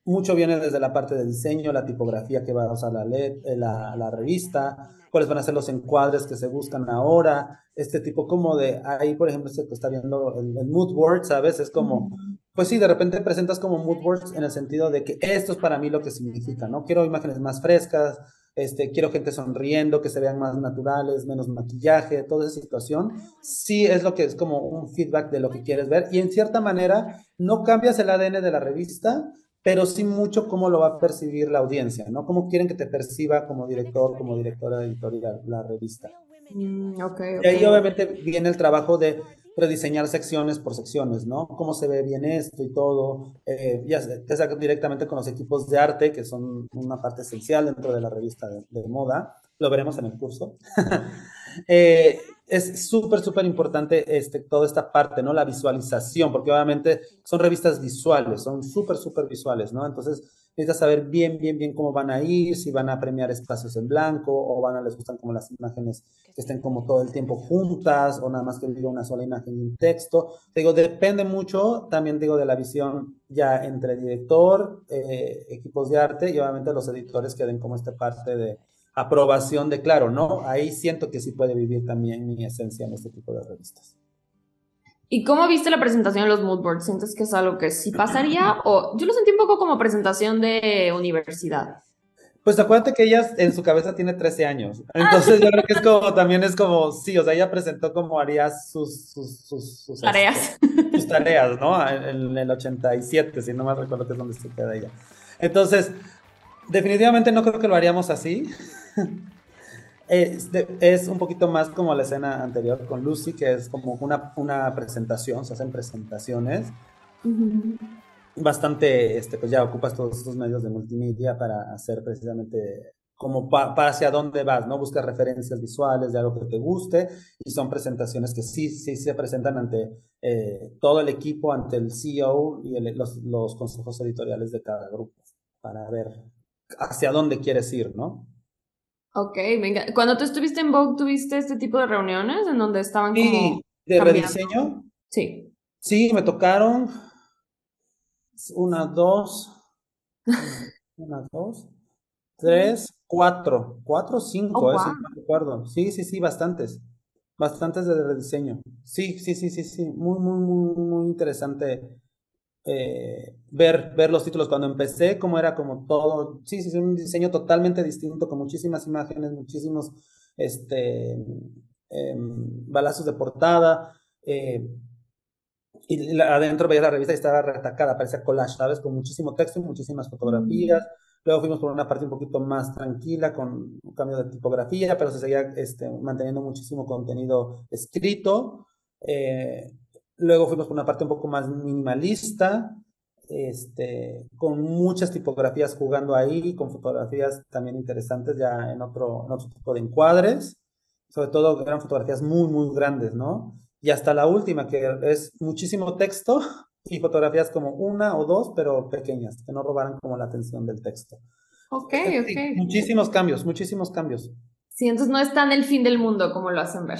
Mucho viene desde la parte de diseño, la tipografía que va a usar la, LED, eh, la, la revista, cuáles van a ser los encuadres que se buscan ahora, este tipo como de, ahí por ejemplo se está viendo el, el mood board, ¿sabes? Es como, pues sí, de repente presentas como mood boards en el sentido de que esto es para mí lo que significa, ¿no? Quiero imágenes más frescas, este, quiero gente sonriendo, que se vean más naturales, menos maquillaje, toda esa situación. Sí es lo que es como un feedback de lo que quieres ver y en cierta manera no cambias el ADN de la revista, pero sí mucho cómo lo va a percibir la audiencia, ¿no? Cómo quieren que te perciba como director, como directora editorial la revista. Mm, okay, Y ahí obviamente viene el trabajo de rediseñar secciones por secciones, ¿no? Cómo se ve bien esto y todo. Eh, ya sea directamente con los equipos de arte, que son una parte esencial dentro de la revista de, moda. Lo veremos en el curso. [laughs] eh, es súper, súper importante este, toda esta parte, ¿no? La visualización, porque obviamente son revistas visuales, son súper, súper visuales, ¿no? Entonces, necesitas saber bien, bien, bien cómo van a ir, si van a premiar espacios en blanco o van a les gustan como las imágenes que estén como todo el tiempo juntas o nada más que diga una sola imagen y un texto. Te digo, depende mucho, también digo, de la visión ya entre director, eh, equipos de arte y obviamente los editores que den como esta parte de aprobación de, claro, ¿no? Ahí siento que sí puede vivir también mi esencia en este tipo de revistas. ¿Y cómo viste la presentación de los moodboards? ¿Sientes que es algo que sí pasaría? O yo lo sentí un poco como presentación de universidad. Pues acuérdate que ella en su cabeza tiene 13 años. Entonces yo creo que es como, también es como, sí, o sea, ella presentó como haría sus, sus, sus, tareas. sus tareas, ¿no? En, el 87, si no me recuerdo que es donde se queda ella. Entonces, Definitivamente no creo que lo haríamos así. [laughs] es, un poquito más como la escena anterior con Lucy, que es como una, una presentación, se hacen presentaciones. Bastante, este, pues ya ocupas todos estos medios de multimedia para hacer precisamente como para hacia dónde vas, ¿no? Buscas referencias visuales de algo que te guste y son presentaciones que sí, sí se presentan ante eh, todo el equipo, ante el CEO y los, los consejos editoriales de cada grupo para ver hacia dónde quieres ir, ¿no? Ok, venga. Cuando tú estuviste en Vogue, ¿tuviste este tipo de reuniones en donde estaban sí, ¿De rediseño? Sí. Sí, me tocaron una, dos, [laughs] una, dos. tres, cuatro, cuatro o cinco, Oh, eh, si wow. no recuerdo. Sí, sí, sí, bastantes. Bastantes de rediseño. Sí, sí, sí, sí, sí. Muy, muy, muy, muy interesante eh, ver, ver los títulos. Cuando empecé, como era como todo, sí, sí, un diseño totalmente distinto, con muchísimas imágenes, muchísimos este, em, balazos de portada. eh, y la- adentro veía la revista y estaba retacada, parecía collage, ¿sabes? Con muchísimo texto y muchísimas fotografías. Luego fuimos por una parte un poquito más tranquila, con un cambio de tipografía, pero se seguía este, manteniendo muchísimo contenido escrito. Eh, luego fuimos por una parte un poco más minimalista, este, con muchas tipografías jugando ahí, con fotografías también interesantes ya en otro, en otro tipo de encuadres. Sobre todo eran fotografías muy, muy grandes, ¿no? Y hasta la última, que es muchísimo texto [laughs] y fotografías como una o dos, pero pequeñas, que no robaran como la atención del texto. Ok, ok. muchísimos cambios, muchísimos cambios. Sí, entonces no es tan el fin del mundo como lo hacen ver.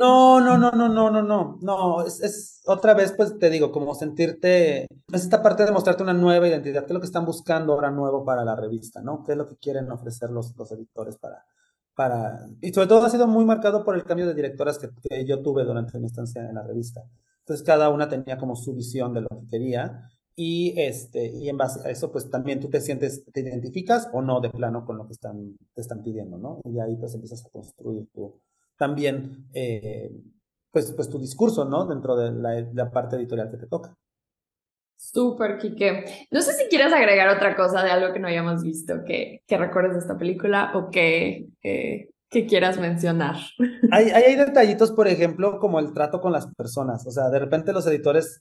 No, no, no, no, no, no, no, no, es, es otra vez, pues te digo, como sentirte, es esta parte de mostrarte una nueva identidad, qué es lo que están buscando ahora nuevo para la revista, ¿no? ¿Qué es lo que quieren ofrecer los, los editores para, para, y sobre todo ha sido muy marcado por el cambio de directoras que, que yo tuve durante mi estancia en la revista. Entonces cada una tenía como su visión de lo que quería y este y en base a eso pues también tú te sientes te identificas o no de plano con lo que están te están pidiendo no y ahí pues empiezas a construir tu también eh, pues pues tu discurso no dentro de la, la parte editorial que te toca Súper, Quique. No sé si quieres agregar otra cosa de algo que no hayamos visto que, que recuerdes de esta película o que, que quieras mencionar. hay, hay, hay detallitos por ejemplo como el trato con las personas o sea de repente los editores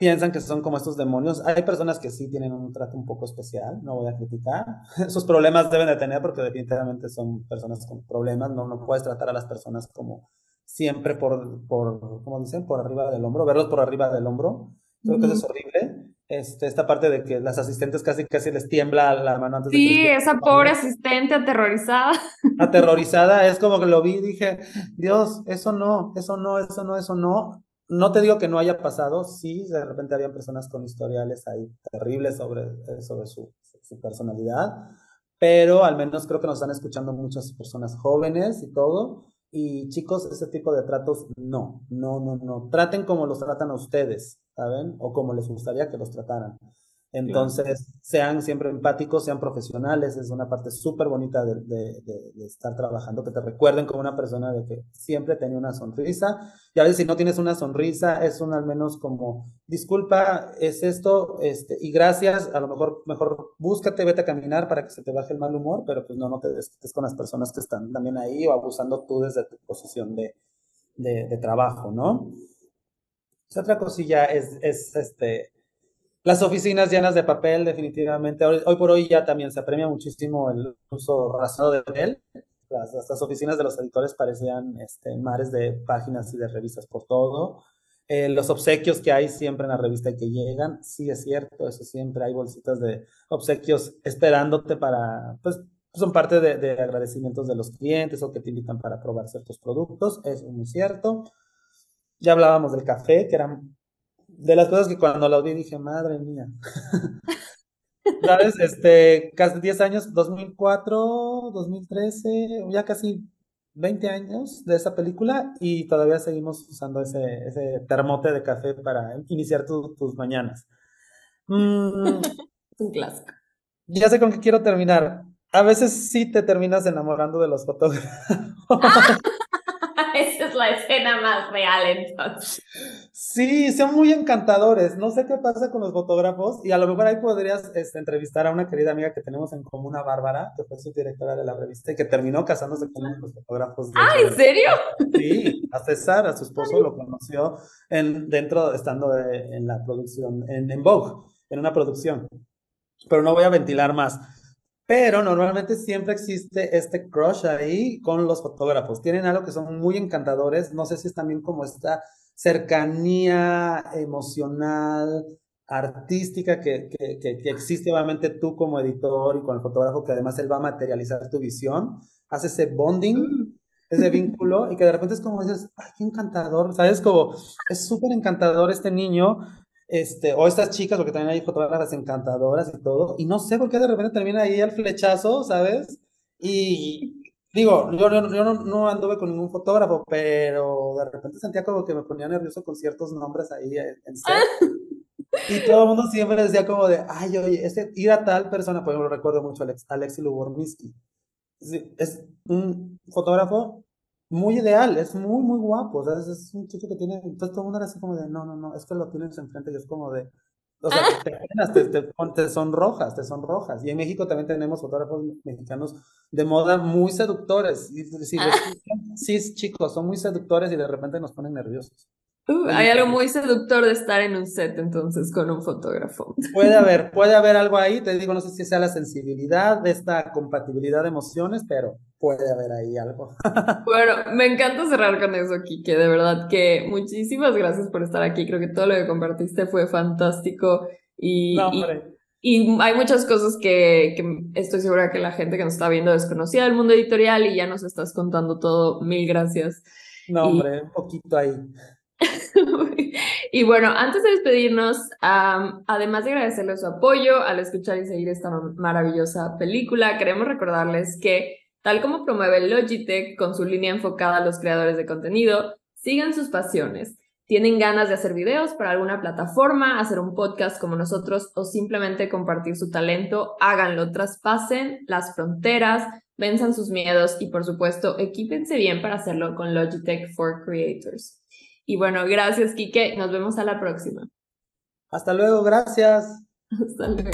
piensan que son como estos demonios. Hay personas que sí tienen un trato un poco especial, no voy a criticar. [laughs] Sus problemas deben de tener porque definitivamente son personas con problemas, no, no puedes tratar a las personas como siempre por, por, ¿cómo dicen? Por arriba del hombro, verlos por arriba del hombro. Creo que eso es horrible. Este, esta parte de que las asistentes casi casi les tiembla la mano antes sí, de que esa pobre asistente aterrorizada. Aterrorizada, es como que lo vi y dije, [laughs] Dios, eso no, eso no, eso no, eso no no te digo que no haya pasado, sí, de repente habían personas con historiales ahí terribles sobre, sobre su, su, personalidad, pero al menos creo que nos están escuchando muchas personas jóvenes y todo, y chicos, ese tipo de tratos, no, no, no, no, traten como los tratan a ustedes, ¿saben? O como les gustaría que los trataran. Entonces, sean siempre empáticos, sean profesionales, es una parte súper bonita de, estar trabajando, que te recuerden como una persona de que siempre tenía una sonrisa, y a veces si no tienes una sonrisa, es un al menos como, disculpa, es esto, este, y gracias, a lo mejor, mejor búscate, vete a caminar para que se te baje el mal humor, pero pues no, no te desquites con las personas que están también ahí o abusando tú desde tu posición de, trabajo, ¿no? Otra cosilla es este, las oficinas llenas de papel, definitivamente. Hoy, por hoy ya también se apremia muchísimo el uso razonado de papel. Las, oficinas de los editores parecían este, mares de páginas y de revistas por todo. Eh, los obsequios que hay siempre en la revista y que llegan, sí es cierto, eso siempre hay bolsitas de obsequios esperándote para, pues son parte de, de agradecimientos de los clientes o que te invitan para probar ciertos productos, es muy cierto. Ya hablábamos del café, que eran de las cosas que cuando lo vi dije, madre mía. [laughs] ¿Sabes? Este, casi 10 años, 2004, 2013, ya casi 20 años de esa película y todavía seguimos usando ese, ese termote de café para iniciar tu, tus mañanas. Mm, [laughs] Un clásico. Ya sé con qué quiero terminar. A veces sí te terminas enamorando de los fotógrafos. Esa es la escena más real entonces. Sí, son muy encantadores. No sé qué pasa con los fotógrafos y a lo mejor ahí podrías este, entrevistar a una querida amiga que tenemos en común, a Bárbara, que fue su directora de la revista y que terminó casándose con uno de los fotógrafos. De ah, ¿en serio? Sí, a César, a su esposo, lo conoció en, dentro, estando de, en la producción, en, en Vogue, en una producción. Pero no voy a ventilar más. Pero normalmente siempre existe este crush ahí con los fotógrafos. Tienen algo que son muy encantadores. No sé si es también como esta cercanía emocional, artística que, que, que, que, existe obviamente tú como editor y con el fotógrafo, que además él va a materializar tu visión. Hace ese bonding, ese [laughs] vínculo, y que de repente es como dices, ay, qué encantador, ¿sabes? Como es súper encantador este niño. Este, o estas chicas, porque también hay fotógrafas encantadoras y todo, y no sé por qué de repente termina ahí el flechazo, ¿sabes? Y digo, yo, yo, yo no, no, anduve con ningún fotógrafo, pero de repente sentía como que me ponía nervioso con ciertos nombres ahí en set. Y todo el mundo siempre decía como de, ay, oye, este, ir a tal persona, por ejemplo, recuerdo mucho a Alex, Alexi Lubormisky. Es un fotógrafo muy ideal, es muy, muy guapo, o sea, es, un chico que tiene, entonces todo el mundo era así como de, no, no, no, es que lo tienes enfrente y es como de, o sea, te, te, [laughs] te, te, sonrojas, te sonrojas. Y en México también tenemos fotógrafos mexicanos de moda muy seductores. Y, sí, sí, chicos, son muy seductores y de repente nos ponen nerviosos. Uh, hay algo muy seductor de estar en un set entonces con un fotógrafo. Puede haber, [laughs] puede haber algo ahí, te digo, no sé si sea la sensibilidad de esta compatibilidad de emociones, pero puede haber ahí algo. [laughs] Bueno, me encanta cerrar con eso, Kike, de verdad que muchísimas gracias por estar aquí, creo que todo lo que compartiste fue fantástico y, y, hay muchas cosas que, que estoy segura que la gente que nos está viendo desconocía del mundo editorial y ya nos estás contando todo, mil gracias. No, hombre, un poquito ahí. [laughs] y bueno, antes de despedirnos, además de agradecerles su apoyo al escuchar y seguir esta maravillosa película, queremos recordarles que, tal como promueve Logitech con su línea enfocada a los creadores de contenido, sigan sus pasiones. ¿Tienen ganas de hacer videos para alguna plataforma, hacer un podcast como nosotros o simplemente compartir su talento? Háganlo, traspasen las fronteras, venzan sus miedos y por supuesto, equípense bien para hacerlo con Logitech for Creators. Y bueno, gracias, Kike. Nos vemos a la próxima. Hasta luego, gracias. [laughs] Hasta luego.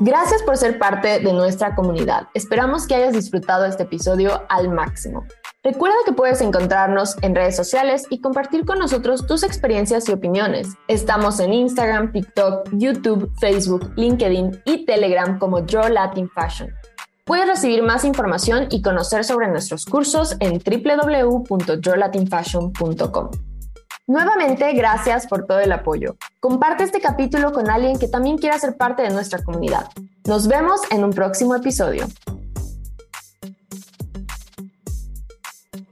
Gracias por ser parte de nuestra comunidad. Esperamos que hayas disfrutado este episodio al máximo. Recuerda que puedes encontrarnos en redes sociales y compartir con nosotros tus experiencias y opiniones. Estamos en Instagram, TikTok, YouTube, Facebook, LinkedIn y Telegram como Draw Latin Fashion. Puedes recibir más información y conocer sobre nuestros cursos en www.yourlatinfashion.com. Nuevamente, gracias por todo el apoyo. Comparte este capítulo con alguien que también quiera ser parte de nuestra comunidad. Nos vemos en un próximo episodio.